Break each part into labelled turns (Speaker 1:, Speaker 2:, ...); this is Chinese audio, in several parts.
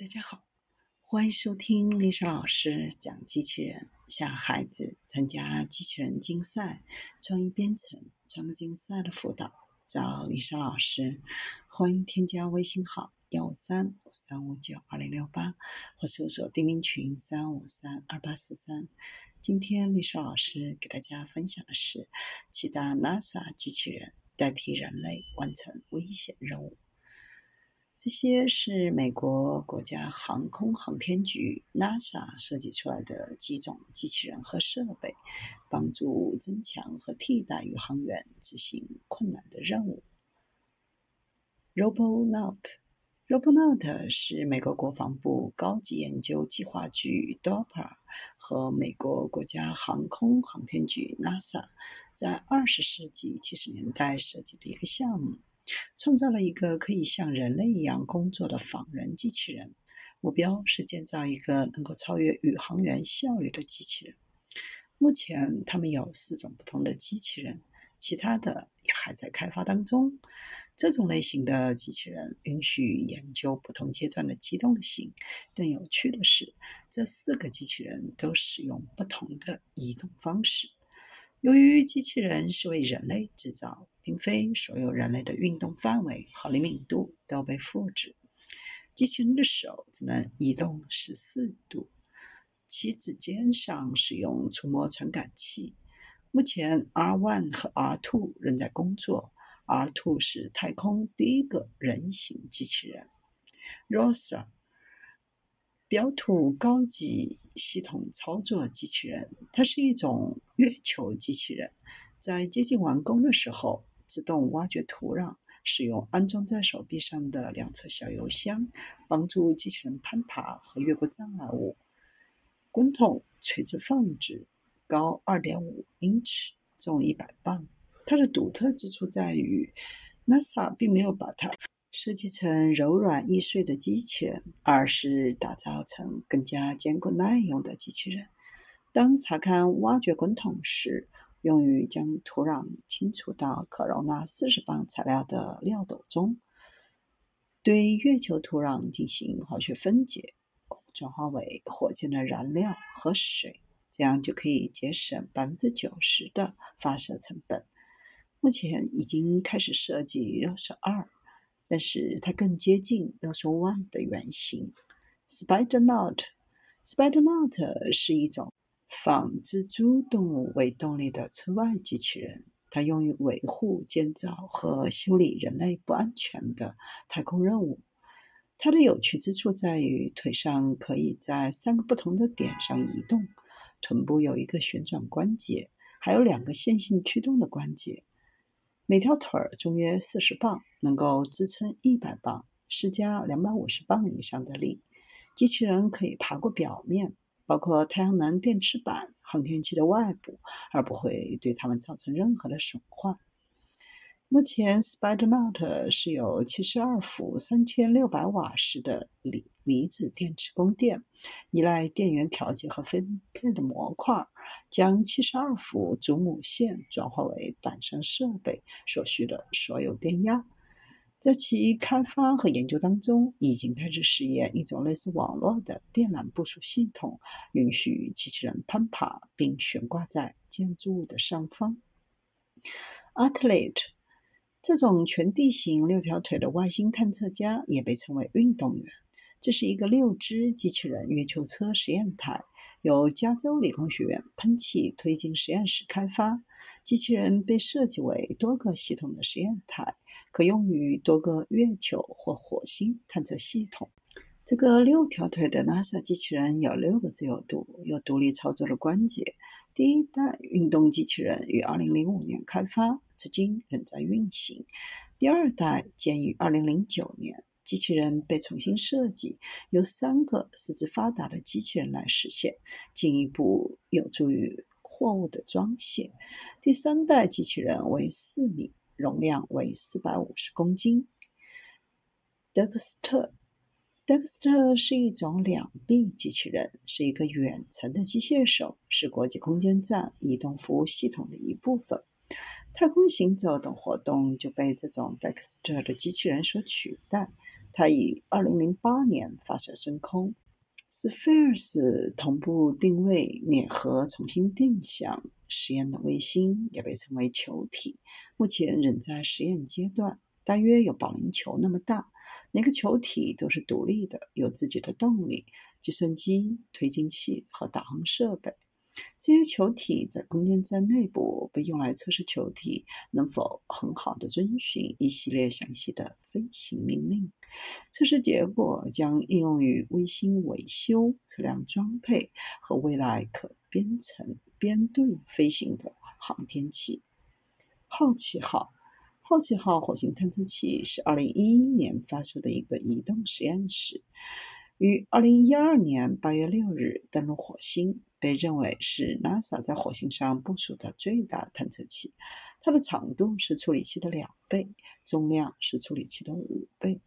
Speaker 1: 大家好，欢迎收听丽莎老师讲机器人，向孩子参加机器人竞赛、创意编程、创客竞赛的辅导，找丽莎老师。欢迎添加微信号幺五三五三五九二零六八，或搜索钉钉群三五三二八四三。今天丽莎老师给大家分享的是，七大 NASA 机器人代替人类完成危险任务。这些是美国国家航空航天局 NASA 设计出来的几种机器人和设备，帮助增强和替代宇航员执行困难的任务。Robonaut，Robonaut 是美国国防部高级研究计划局 DARPA 和美国国家航空航天局 NASA 在二十世纪七十年代设计的一个项目。创造了一个可以像人类一样工作的仿人机器人，目标是建造一个能够超越宇航员效率的机器人。目前，他们有四种不同的机器人，其他的也还在开发当中。这种类型的机器人允许研究不同阶段的机动性。更有趣的是，这四个机器人都使用不同的移动方式。由于机器人是为人类制造，并非所有人类的运动范围和灵敏度都被复制。机器人的手只能移动十四度，其指尖上使用触摸传感器。目前，R1 和 R2 仍在工作。R2 是太空第一个人形机器人。Rosa。表土高级系统操作机器人，它是一种月球机器人。在接近完工的时候，自动挖掘土壤，使用安装在手臂上的两侧小油箱，帮助机器人攀爬和越过障碍物。滚筒垂直放置，高二点五英尺，重一百磅。它的独特之处在于，NASA 并没有把它。设计成柔软易碎的机器人，而是打造成更加坚固耐用的机器人。当查看挖掘滚筒时，用于将土壤清除到可容纳四十磅材料的料斗中，对月球土壤进行化学分解，转化为火箭的燃料和水，这样就可以节省百分之九十的发射成本。目前已经开始设计 ROS 二。但是它更接近 r o s e One 的原型。Spidernaut，Spidernaut 是一种仿蜘蛛动物为动力的车外机器人，它用于维护、建造和修理人类不安全的太空任务。它的有趣之处在于腿上可以在三个不同的点上移动，臀部有一个旋转关节，还有两个线性驱动的关节。每条腿儿重约四十磅，能够支撑一百磅，施加两百五十磅以上的力。机器人可以爬过表面，包括太阳能电池板、航天器的外部，而不会对它们造成任何的损坏。目前，Spidernaut 是有七十二伏三千六百瓦时的锂离子电池供电，依赖电源调节和分配的模块。将七十二伏主母线转化为板上设备所需的所有电压。在其开发和研究当中，已经开始试验一种类似网络的电缆部署系统，允许机器人攀爬并悬挂在建筑物的上方。Athlete 这种全地形六条腿的外星探测家也被称为运动员。这是一个六只机器人月球车实验台。由加州理工学院喷气推进实验室开发，机器人被设计为多个系统的实验台，可用于多个月球或火星探测系统。这个六条腿的 NASA 机器人有六个自由度，有独立操作的关节。第一代运动机器人于2005年开发，至今仍在运行。第二代建于2009年。机器人被重新设计，由三个四肢发达的机器人来实现，进一步有助于货物的装卸。第三代机器人为四米，容量为四百五十公斤。德克斯特，德克斯特是一种两臂机器人，是一个远程的机械手，是国际空间站移动服务系统的一部分。太空行走等活动就被这种德克斯特的机器人所取代。它于2008年发射升空。Spheres 同步定位联合重新定向实验的卫星也被称为球体，目前仍在实验阶段，大约有保龄球那么大。每个球体都是独立的，有自己的动力、计算机、推进器和导航设备。这些球体在空间站内部被用来测试球体能否很好的遵循一系列详细的飞行命令。测试结果将应用于卫星维修、测量装配和未来可编程编队飞行的航天器。好奇号。好奇号火星探测器是2011年发射的一个移动实验室，于2012年8月6日登陆火星，被认为是 NASA 在火星上部署的最大探测器。它的长度是处理器的两倍，重量是处理器的五倍。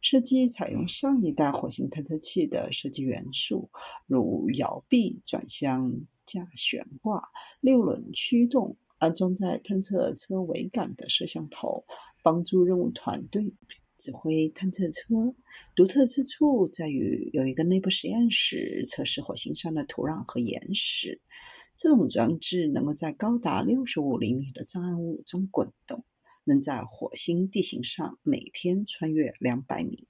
Speaker 1: 设计采用上一代火星探测器的设计元素，如摇臂转向架悬挂、六轮驱动。安装在探测车桅杆的摄像头，帮助任务团队指挥探测车。独特之处在于有一个内部实验室测试火星上的土壤和岩石。这种装置能够在高达六十五厘米的障碍物中滚动，能在火星地形上每天穿越两百米。